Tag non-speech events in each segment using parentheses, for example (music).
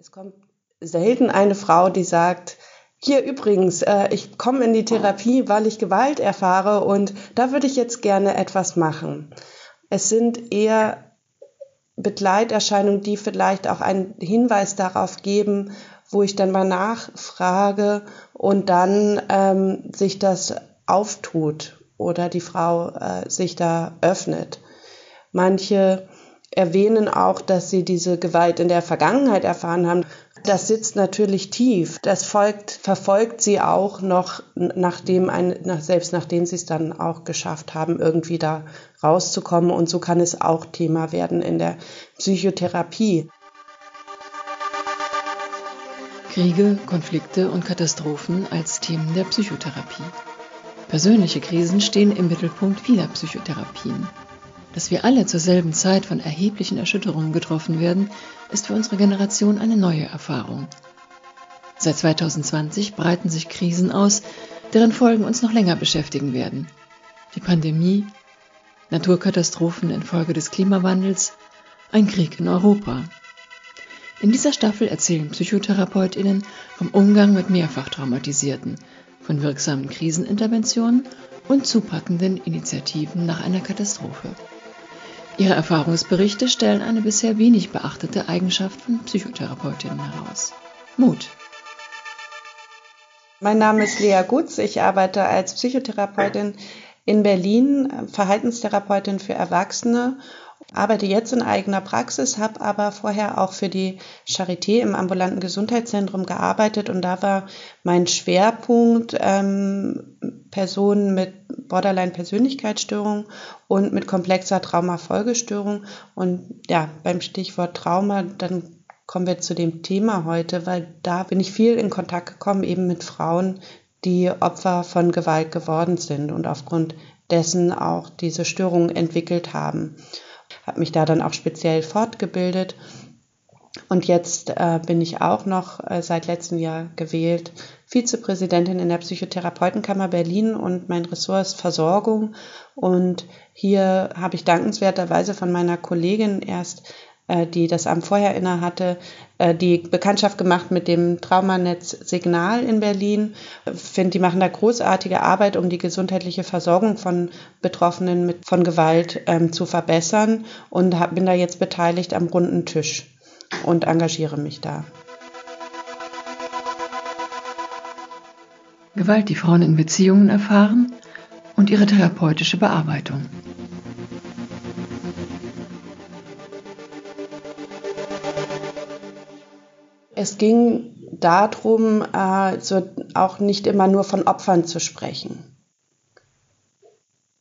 Es kommt selten eine Frau, die sagt, hier übrigens, äh, ich komme in die Therapie, weil ich Gewalt erfahre und da würde ich jetzt gerne etwas machen. Es sind eher Begleiterscheinungen, die vielleicht auch einen Hinweis darauf geben, wo ich dann mal nachfrage und dann ähm, sich das auftut oder die Frau äh, sich da öffnet. Manche erwähnen auch, dass sie diese Gewalt in der Vergangenheit erfahren haben. Das sitzt natürlich tief. Das folgt, verfolgt sie auch noch, nachdem ein, nach, selbst nachdem sie es dann auch geschafft haben, irgendwie da rauszukommen. Und so kann es auch Thema werden in der Psychotherapie. Kriege, Konflikte und Katastrophen als Themen der Psychotherapie. Persönliche Krisen stehen im Mittelpunkt vieler Psychotherapien. Dass wir alle zur selben Zeit von erheblichen Erschütterungen getroffen werden, ist für unsere Generation eine neue Erfahrung. Seit 2020 breiten sich Krisen aus, deren Folgen uns noch länger beschäftigen werden. Die Pandemie, Naturkatastrophen infolge des Klimawandels, ein Krieg in Europa. In dieser Staffel erzählen Psychotherapeutinnen vom Umgang mit mehrfach Traumatisierten, von wirksamen Kriseninterventionen und zupackenden Initiativen nach einer Katastrophe. Ihre Erfahrungsberichte stellen eine bisher wenig beachtete Eigenschaft von Psychotherapeutinnen heraus. Mut. Mein Name ist Lea Gutz. Ich arbeite als Psychotherapeutin in Berlin, Verhaltenstherapeutin für Erwachsene arbeite jetzt in eigener Praxis, habe aber vorher auch für die Charité im ambulanten Gesundheitszentrum gearbeitet und da war mein Schwerpunkt ähm, Personen mit Borderline-Persönlichkeitsstörung und mit komplexer Traumafolgestörung. Und ja, beim Stichwort Trauma, dann kommen wir zu dem Thema heute, weil da bin ich viel in Kontakt gekommen, eben mit Frauen, die Opfer von Gewalt geworden sind und aufgrund dessen auch diese Störungen entwickelt haben habe mich da dann auch speziell fortgebildet. Und jetzt äh, bin ich auch noch äh, seit letztem Jahr gewählt Vizepräsidentin in der Psychotherapeutenkammer Berlin und mein Ressort ist Versorgung. Und hier habe ich dankenswerterweise von meiner Kollegin erst die das Amt vorher inne hatte, äh, die Bekanntschaft gemacht mit dem Traumanetz Signal in Berlin. Ich finde, die machen da großartige Arbeit, um die gesundheitliche Versorgung von Betroffenen mit, von Gewalt ähm, zu verbessern und hab, bin da jetzt beteiligt am runden Tisch und engagiere mich da. Gewalt, die Frauen in Beziehungen erfahren und ihre therapeutische Bearbeitung. Es ging darum, äh, so auch nicht immer nur von Opfern zu sprechen,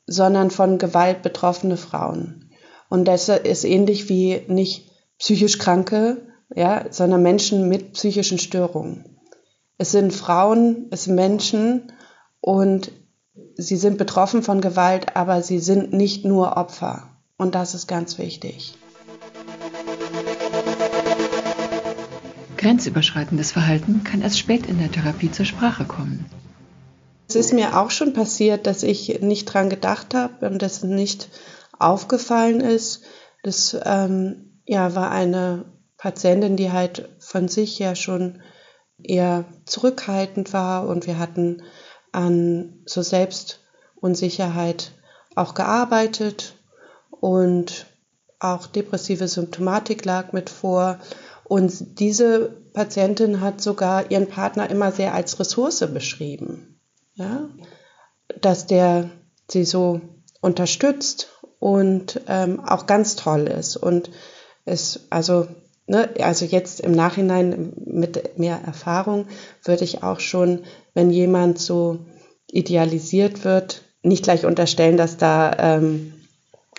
sondern von Gewalt betroffene Frauen. Und das ist ähnlich wie nicht psychisch Kranke, ja, sondern Menschen mit psychischen Störungen. Es sind Frauen, es sind Menschen und sie sind betroffen von Gewalt, aber sie sind nicht nur Opfer. Und das ist ganz wichtig. Grenzüberschreitendes Verhalten kann erst spät in der Therapie zur Sprache kommen. Es ist mir auch schon passiert, dass ich nicht dran gedacht habe und das nicht aufgefallen ist. Das ähm, ja, war eine Patientin, die halt von sich ja schon eher zurückhaltend war und wir hatten an so Selbstunsicherheit auch gearbeitet und auch depressive Symptomatik lag mit vor und diese Patientin hat sogar ihren Partner immer sehr als Ressource beschrieben. Ja? Dass der sie so unterstützt und ähm, auch ganz toll ist. Und es, also, ne, also jetzt im Nachhinein mit mehr Erfahrung würde ich auch schon, wenn jemand so idealisiert wird, nicht gleich unterstellen, dass da ähm,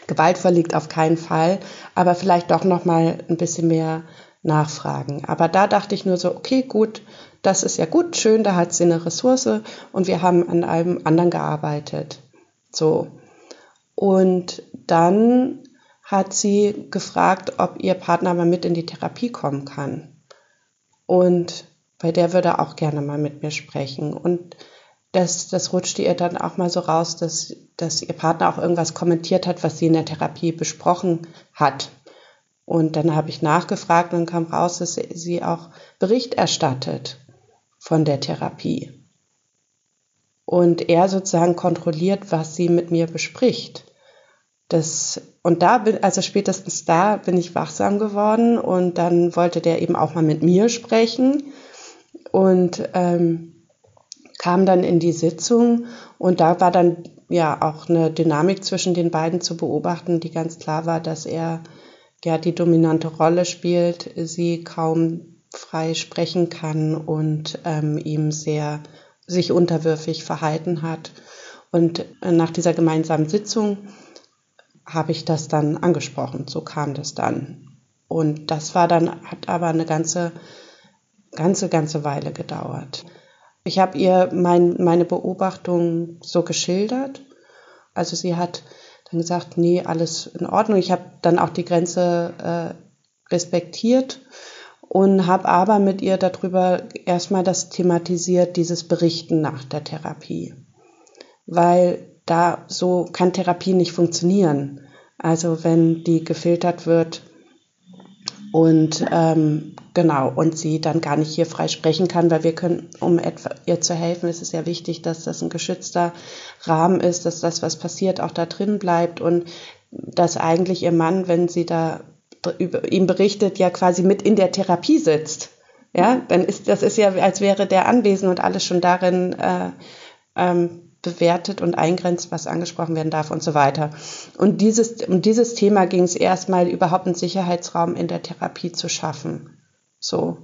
Gewalt verliegt, auf keinen Fall, aber vielleicht doch noch mal ein bisschen mehr nachfragen. Aber da dachte ich nur so, okay, gut, das ist ja gut, schön, da hat sie eine Ressource und wir haben an einem anderen gearbeitet. So. Und dann hat sie gefragt, ob ihr Partner mal mit in die Therapie kommen kann. Und bei der würde auch gerne mal mit mir sprechen. Und das, das rutschte ihr dann auch mal so raus, dass, dass ihr Partner auch irgendwas kommentiert hat, was sie in der Therapie besprochen hat. Und dann habe ich nachgefragt und kam raus, dass sie auch Bericht erstattet von der Therapie. Und er sozusagen kontrolliert, was sie mit mir bespricht. Das, und da bin, also spätestens da bin ich wachsam geworden und dann wollte der eben auch mal mit mir sprechen und ähm, kam dann in die Sitzung und da war dann ja auch eine Dynamik zwischen den beiden zu beobachten, die ganz klar war, dass er ja die dominante Rolle spielt, sie kaum frei sprechen kann und ähm, ihm sehr sich unterwürfig verhalten hat. Und äh, nach dieser gemeinsamen Sitzung habe ich das dann angesprochen. So kam das dann. Und das war dann, hat aber eine ganze, ganze, ganze Weile gedauert. Ich habe ihr mein, meine Beobachtung so geschildert. Also sie hat dann gesagt, nee, alles in Ordnung. Ich habe dann auch die Grenze äh, respektiert und habe aber mit ihr darüber erstmal das thematisiert, dieses Berichten nach der Therapie. Weil da so kann Therapie nicht funktionieren. Also wenn die gefiltert wird und ähm, genau und sie dann gar nicht hier frei sprechen kann, weil wir können, um etwa, ihr zu helfen, ist es ja wichtig, dass das ein geschützter Rahmen ist, dass das, was passiert, auch da drin bleibt und dass eigentlich ihr Mann, wenn sie da über ihm berichtet, ja quasi mit in der Therapie sitzt. Ja, dann ist das ist ja, als wäre der anwesend und alles schon darin äh, ähm, bewertet und eingrenzt, was angesprochen werden darf und so weiter. Und dieses, um dieses Thema ging es erstmal überhaupt einen Sicherheitsraum in der Therapie zu schaffen. So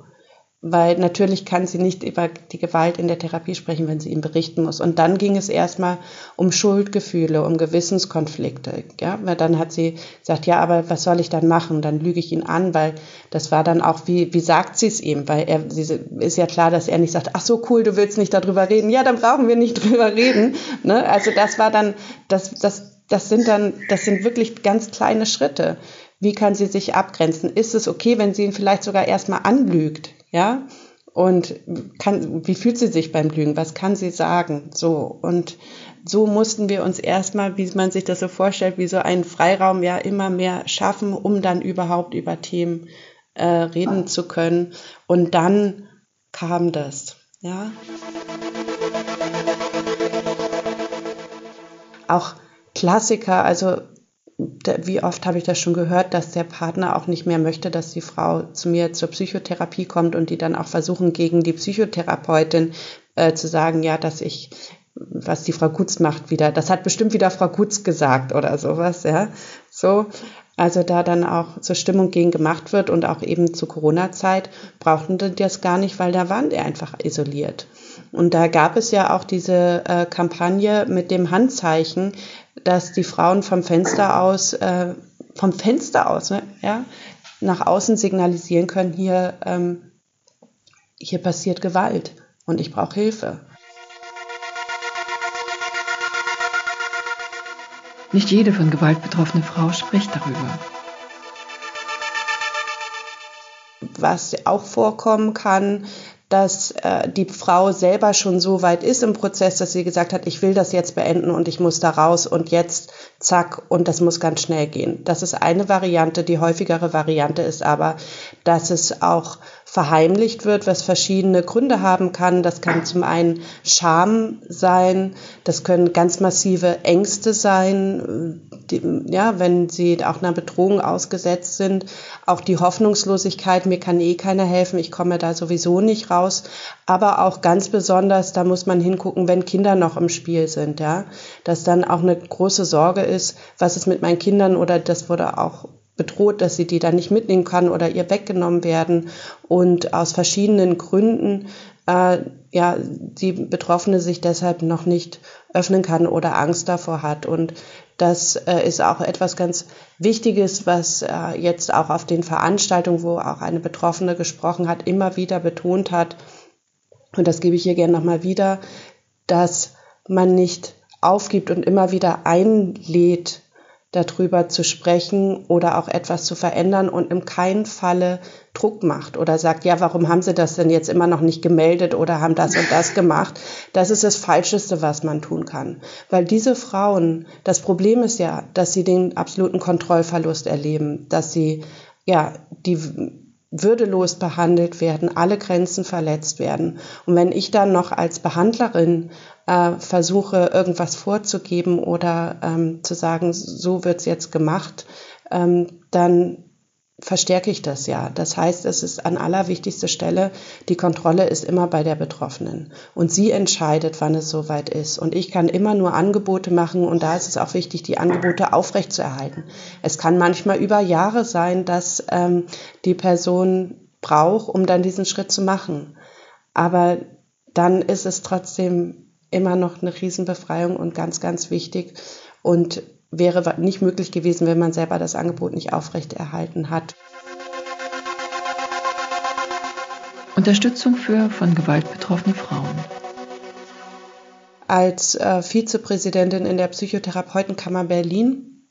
weil natürlich kann sie nicht über die Gewalt in der Therapie sprechen, wenn sie ihm berichten muss. Und dann ging es erstmal um Schuldgefühle, um Gewissenskonflikte. Ja, weil dann hat sie gesagt, ja, aber was soll ich dann machen? Dann lüge ich ihn an, weil das war dann auch, wie, wie sagt sie es ihm? Weil er, sie ist ja klar, dass er nicht sagt, ach so cool, du willst nicht darüber reden. Ja, dann brauchen wir nicht (laughs) drüber reden. Ne? Also das war dann, das, das, das sind dann, das sind wirklich ganz kleine Schritte. Wie kann sie sich abgrenzen? Ist es okay, wenn sie ihn vielleicht sogar erstmal anlügt? Ja, und kann, wie fühlt sie sich beim Lügen? Was kann sie sagen? So. Und so mussten wir uns erstmal, wie man sich das so vorstellt, wie so einen Freiraum ja immer mehr schaffen, um dann überhaupt über Themen äh, reden zu können. Und dann kam das, ja. Auch Klassiker, also wie oft habe ich das schon gehört, dass der Partner auch nicht mehr möchte, dass die Frau zu mir zur Psychotherapie kommt und die dann auch versuchen, gegen die Psychotherapeutin äh, zu sagen, ja, dass ich, was die Frau Gutz macht wieder, das hat bestimmt wieder Frau Gutz gesagt oder sowas, ja. So. Also da dann auch zur Stimmung gegen gemacht wird und auch eben zur Corona-Zeit brauchten die das gar nicht, weil da waren die einfach isoliert. Und da gab es ja auch diese äh, Kampagne mit dem Handzeichen, dass die Frauen vom Fenster aus, äh, vom Fenster aus, ne, ja, nach außen signalisieren können, hier, ähm, hier passiert Gewalt und ich brauche Hilfe. Nicht jede von Gewalt betroffene Frau spricht darüber. Was auch vorkommen kann, dass äh, die Frau selber schon so weit ist im Prozess, dass sie gesagt hat, ich will das jetzt beenden und ich muss da raus und jetzt zack und das muss ganz schnell gehen. Das ist eine Variante. Die häufigere Variante ist aber, dass es auch verheimlicht wird, was verschiedene Gründe haben kann. Das kann zum einen Scham sein, das können ganz massive Ängste sein, die, ja, wenn sie auch einer Bedrohung ausgesetzt sind. Auch die Hoffnungslosigkeit, mir kann eh keiner helfen, ich komme da sowieso nicht raus. Aber auch ganz besonders, da muss man hingucken, wenn Kinder noch im Spiel sind, ja, dass dann auch eine große Sorge ist, was ist mit meinen Kindern oder das wurde auch bedroht, dass sie die dann nicht mitnehmen kann oder ihr weggenommen werden und aus verschiedenen Gründen äh, ja die Betroffene sich deshalb noch nicht öffnen kann oder Angst davor hat und das äh, ist auch etwas ganz Wichtiges, was äh, jetzt auch auf den Veranstaltungen, wo auch eine Betroffene gesprochen hat, immer wieder betont hat. Und das gebe ich hier gerne nochmal wieder, dass man nicht aufgibt und immer wieder einlädt, darüber zu sprechen oder auch etwas zu verändern und im keinen Falle Druck macht oder sagt, ja, warum haben Sie das denn jetzt immer noch nicht gemeldet oder haben das und das gemacht? Das ist das Falscheste, was man tun kann. Weil diese Frauen, das Problem ist ja, dass sie den absoluten Kontrollverlust erleben, dass sie ja, die würdelos behandelt werden, alle Grenzen verletzt werden. Und wenn ich dann noch als Behandlerin äh, versuche, irgendwas vorzugeben oder ähm, zu sagen, so wird's jetzt gemacht, ähm, dann verstärke ich das ja. Das heißt, es ist an allerwichtigster Stelle, die Kontrolle ist immer bei der Betroffenen. Und sie entscheidet, wann es soweit ist. Und ich kann immer nur Angebote machen und da ist es auch wichtig, die Angebote aufrechtzuerhalten. Es kann manchmal über Jahre sein, dass ähm, die Person braucht, um dann diesen Schritt zu machen. Aber dann ist es trotzdem immer noch eine Riesenbefreiung und ganz, ganz wichtig. Und wäre nicht möglich gewesen, wenn man selber das Angebot nicht aufrechterhalten hat. Unterstützung für von Gewalt betroffene Frauen. Als äh, Vizepräsidentin in der Psychotherapeutenkammer Berlin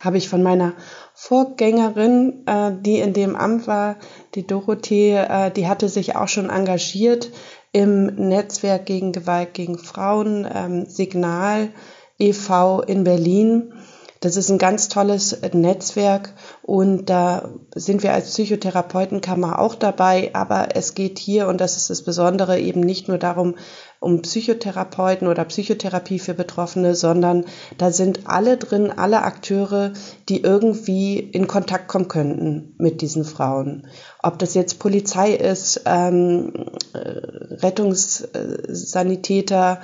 habe ich von meiner Vorgängerin, äh, die in dem Amt war, die Dorothee, äh, die hatte sich auch schon engagiert im Netzwerk gegen Gewalt gegen Frauen, ähm, Signal e.V. in Berlin. Das ist ein ganz tolles Netzwerk und da sind wir als Psychotherapeutenkammer auch dabei. Aber es geht hier, und das ist das Besondere, eben nicht nur darum, um Psychotherapeuten oder Psychotherapie für Betroffene, sondern da sind alle drin, alle Akteure, die irgendwie in Kontakt kommen könnten mit diesen Frauen. Ob das jetzt Polizei ist, ähm, Rettungssanitäter,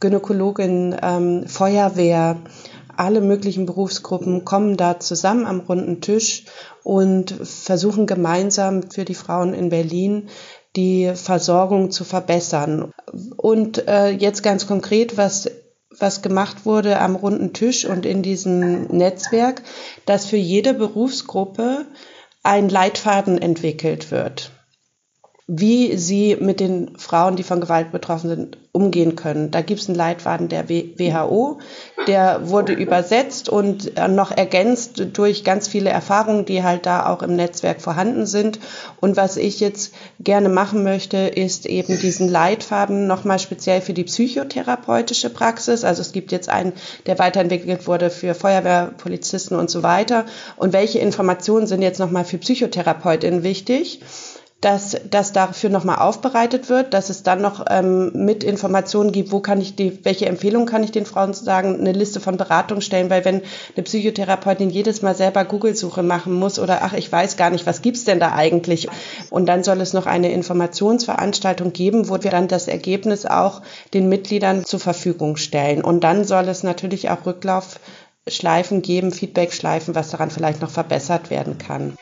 Gynäkologin, ähm, Feuerwehr, alle möglichen Berufsgruppen kommen da zusammen am runden Tisch und versuchen gemeinsam für die Frauen in Berlin die Versorgung zu verbessern. Und äh, jetzt ganz konkret, was was gemacht wurde am runden Tisch und in diesem Netzwerk, dass für jede Berufsgruppe ein Leitfaden entwickelt wird wie sie mit den Frauen, die von Gewalt betroffen sind, umgehen können. Da gibt es einen Leitfaden der WHO, der wurde übersetzt und äh, noch ergänzt durch ganz viele Erfahrungen, die halt da auch im Netzwerk vorhanden sind. Und was ich jetzt gerne machen möchte, ist eben diesen Leitfaden nochmal speziell für die psychotherapeutische Praxis. Also es gibt jetzt einen, der weiterentwickelt wurde für Feuerwehr, Polizisten und so weiter. Und welche Informationen sind jetzt nochmal für Psychotherapeutinnen wichtig? Dass das dafür nochmal aufbereitet wird, dass es dann noch ähm, mit Informationen gibt, wo kann ich die, welche Empfehlungen kann ich den Frauen sagen, eine Liste von Beratungsstellen, weil wenn eine Psychotherapeutin jedes Mal selber Google-Suche machen muss oder ach, ich weiß gar nicht, was gibt's denn da eigentlich? Und dann soll es noch eine Informationsveranstaltung geben, wo wir dann das Ergebnis auch den Mitgliedern zur Verfügung stellen. Und dann soll es natürlich auch Rücklaufschleifen geben, Feedbackschleifen, was daran vielleicht noch verbessert werden kann.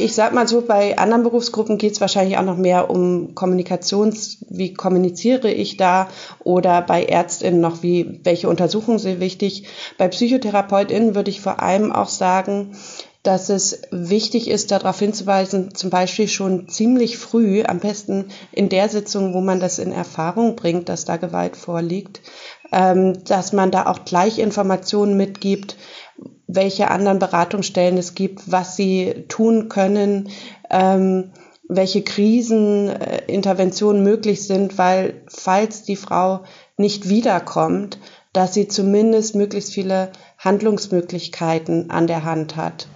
Ich sag mal so, bei anderen Berufsgruppen geht es wahrscheinlich auch noch mehr um Kommunikations, wie kommuniziere ich da oder bei Ärztinnen noch, wie, welche Untersuchungen sind wichtig. Bei PsychotherapeutInnen würde ich vor allem auch sagen, dass es wichtig ist, darauf hinzuweisen, zum Beispiel schon ziemlich früh, am besten in der Sitzung, wo man das in Erfahrung bringt, dass da Gewalt vorliegt, ähm, dass man da auch gleich Informationen mitgibt, welche anderen Beratungsstellen es gibt, was sie tun können, ähm, welche Kriseninterventionen möglich sind, weil falls die Frau nicht wiederkommt, dass sie zumindest möglichst viele Handlungsmöglichkeiten an der Hand hat.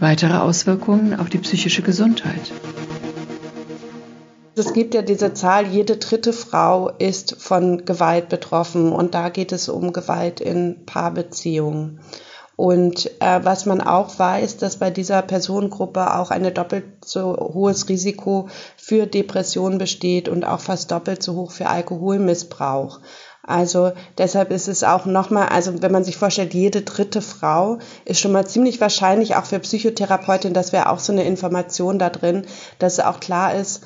Weitere Auswirkungen auf die psychische Gesundheit. Es gibt ja diese Zahl, jede dritte Frau ist von Gewalt betroffen und da geht es um Gewalt in Paarbeziehungen. Und äh, was man auch weiß, dass bei dieser Personengruppe auch ein doppelt so hohes Risiko für Depressionen besteht und auch fast doppelt so hoch für Alkoholmissbrauch. Also deshalb ist es auch nochmal, also wenn man sich vorstellt, jede dritte Frau ist schon mal ziemlich wahrscheinlich auch für Psychotherapeutin, das wäre auch so eine Information da drin, dass auch klar ist,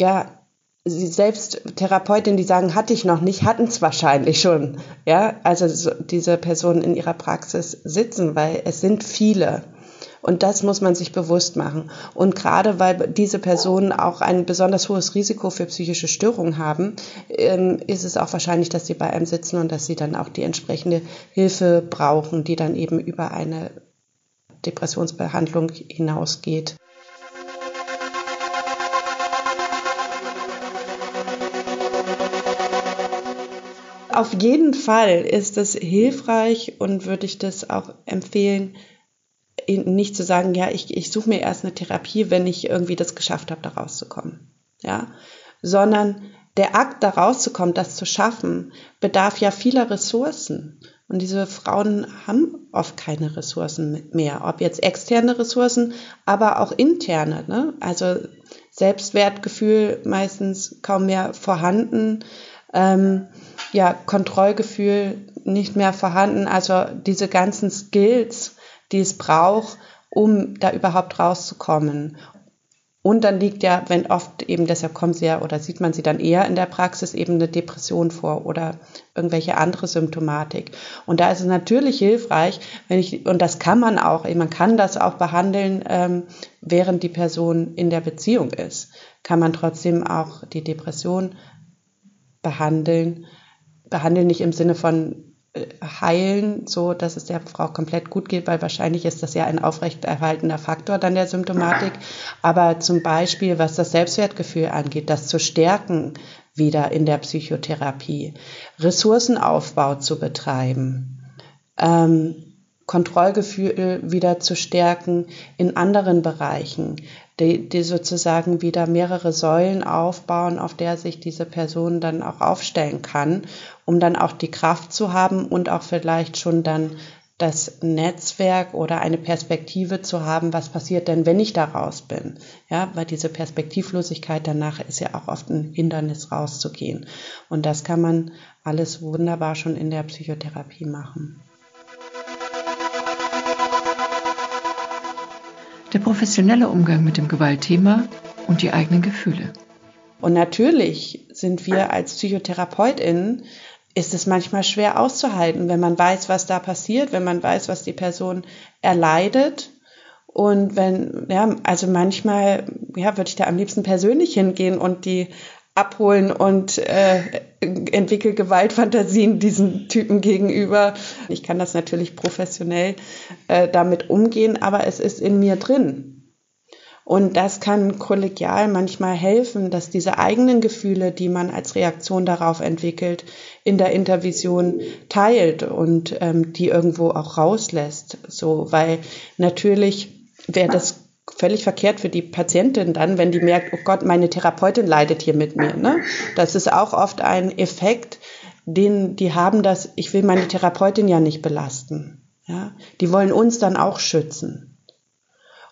ja, selbst Therapeutinnen, die sagen, hatte ich noch nicht, hatten es wahrscheinlich schon. Ja, also so, diese Personen in ihrer Praxis sitzen, weil es sind viele. Und das muss man sich bewusst machen. Und gerade weil diese Personen auch ein besonders hohes Risiko für psychische Störungen haben, ähm, ist es auch wahrscheinlich, dass sie bei einem sitzen und dass sie dann auch die entsprechende Hilfe brauchen, die dann eben über eine Depressionsbehandlung hinausgeht. Auf jeden Fall ist es hilfreich und würde ich das auch empfehlen, nicht zu sagen, ja, ich, ich suche mir erst eine Therapie, wenn ich irgendwie das geschafft habe, da rauszukommen. Ja, sondern der Akt, da rauszukommen, das zu schaffen, bedarf ja vieler Ressourcen. Und diese Frauen haben oft keine Ressourcen mehr, ob jetzt externe Ressourcen, aber auch interne. Ne? Also Selbstwertgefühl meistens kaum mehr vorhanden, ähm, ja, Kontrollgefühl nicht mehr vorhanden. Also diese ganzen Skills, die es braucht, um da überhaupt rauszukommen. Und dann liegt ja, wenn oft eben, deshalb kommen sie ja oder sieht man sie dann eher in der Praxis eben eine Depression vor oder irgendwelche andere Symptomatik. Und da ist es natürlich hilfreich, wenn ich, und das kann man auch, man kann das auch behandeln, ähm, während die Person in der Beziehung ist, kann man trotzdem auch die Depression behandeln. Behandeln nicht im Sinne von heilen, so dass es der Frau komplett gut geht, weil wahrscheinlich ist das ja ein aufrechterhaltender Faktor dann der Symptomatik. Aber zum Beispiel, was das Selbstwertgefühl angeht, das zu stärken wieder in der Psychotherapie, Ressourcenaufbau zu betreiben, ähm, Kontrollgefühl wieder zu stärken in anderen Bereichen, die, die sozusagen wieder mehrere Säulen aufbauen, auf der sich diese Person dann auch aufstellen kann, um dann auch die Kraft zu haben und auch vielleicht schon dann das Netzwerk oder eine Perspektive zu haben, was passiert denn, wenn ich da raus bin? Ja, weil diese Perspektivlosigkeit danach ist ja auch oft ein Hindernis rauszugehen. Und das kann man alles wunderbar schon in der Psychotherapie machen. Der professionelle Umgang mit dem Gewaltthema und die eigenen Gefühle. Und natürlich sind wir als PsychotherapeutInnen, ist es manchmal schwer auszuhalten, wenn man weiß, was da passiert, wenn man weiß, was die Person erleidet. Und wenn, ja, also manchmal, ja, würde ich da am liebsten persönlich hingehen und die abholen und äh, entwickle Gewaltfantasien diesen Typen gegenüber. Ich kann das natürlich professionell äh, damit umgehen, aber es ist in mir drin. Und das kann kollegial manchmal helfen, dass diese eigenen Gefühle, die man als Reaktion darauf entwickelt, in der Intervision teilt und ähm, die irgendwo auch rauslässt. So, weil natürlich wäre das völlig verkehrt für die Patientin dann, wenn die merkt, oh Gott, meine Therapeutin leidet hier mit mir. Ne? Das ist auch oft ein Effekt, den die haben, dass ich will meine Therapeutin ja nicht belasten. Ja? Die wollen uns dann auch schützen.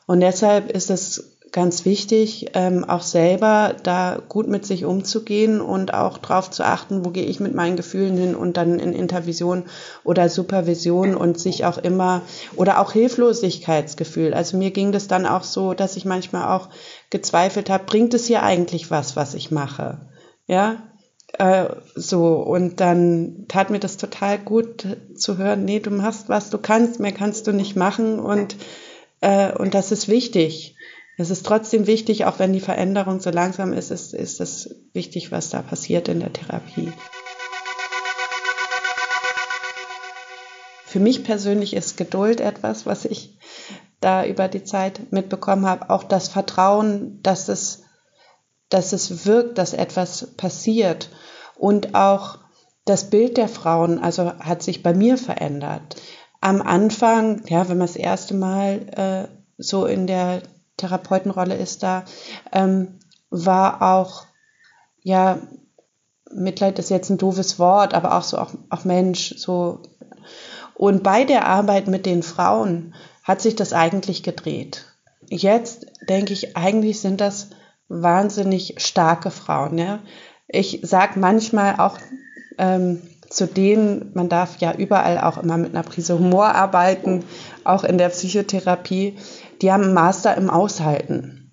Und deshalb ist es ganz wichtig, ähm, auch selber da gut mit sich umzugehen und auch darauf zu achten, wo gehe ich mit meinen Gefühlen hin und dann in Intervision oder Supervision und sich auch immer oder auch Hilflosigkeitsgefühl. Also mir ging das dann auch so, dass ich manchmal auch gezweifelt habe, bringt es hier eigentlich was, was ich mache? Ja, äh, so und dann tat mir das total gut zu hören, nee, du machst was du kannst, mehr kannst du nicht machen und äh, und das ist wichtig es ist trotzdem wichtig, auch wenn die Veränderung so langsam ist, ist, ist es wichtig, was da passiert in der Therapie. Für mich persönlich ist Geduld etwas, was ich da über die Zeit mitbekommen habe. Auch das Vertrauen, dass es, dass es wirkt, dass etwas passiert. Und auch das Bild der Frauen, also hat sich bei mir verändert. Am Anfang, ja, wenn man das erste Mal äh, so in der Therapeutenrolle ist da, ähm, war auch, ja, Mitleid ist jetzt ein doofes Wort, aber auch so, auch, auch Mensch, so. Und bei der Arbeit mit den Frauen hat sich das eigentlich gedreht. Jetzt denke ich, eigentlich sind das wahnsinnig starke Frauen. Ja? Ich sage manchmal auch ähm, zu denen, man darf ja überall auch immer mit einer Prise Humor arbeiten, auch in der Psychotherapie die haben einen Master im Aushalten.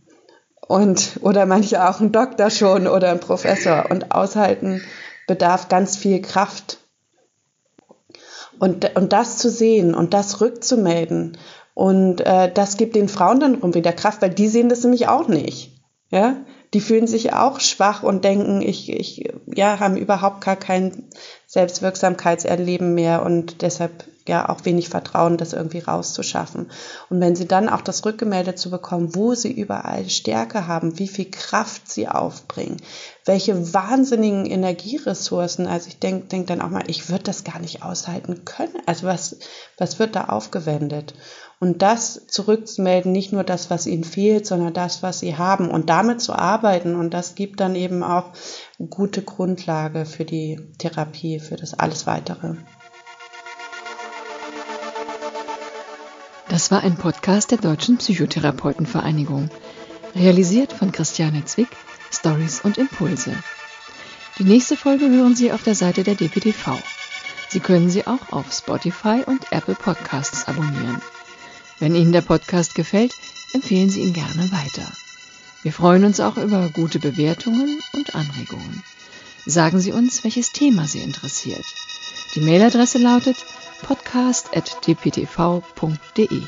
Und, oder manche auch einen Doktor schon oder einen Professor. Und Aushalten bedarf ganz viel Kraft. Und, und das zu sehen und das rückzumelden. Und äh, das gibt den Frauen dann rum wieder Kraft, weil die sehen das nämlich auch nicht. Ja? Die fühlen sich auch schwach und denken, ich, ich, ja, haben überhaupt gar kein Selbstwirksamkeitserleben mehr und deshalb ja auch wenig Vertrauen, das irgendwie rauszuschaffen. Und wenn sie dann auch das rückgemeldet zu bekommen, wo sie überall Stärke haben, wie viel Kraft sie aufbringen, welche wahnsinnigen Energieressourcen, also ich denke denk dann auch mal, ich würde das gar nicht aushalten können. Also was, was wird da aufgewendet? Und das zurückzumelden, nicht nur das, was ihnen fehlt, sondern das, was sie haben und damit zu arbeiten. Und das gibt dann eben auch gute Grundlage für die Therapie, für das alles weitere. Das war ein Podcast der Deutschen Psychotherapeutenvereinigung, realisiert von Christiane Zwick, Stories und Impulse. Die nächste Folge hören Sie auf der Seite der DPTV. Sie können sie auch auf Spotify und Apple Podcasts abonnieren. Wenn Ihnen der Podcast gefällt, empfehlen Sie ihn gerne weiter. Wir freuen uns auch über gute Bewertungen und Anregungen. Sagen Sie uns, welches Thema Sie interessiert. Die Mailadresse lautet podcast.dptv.de.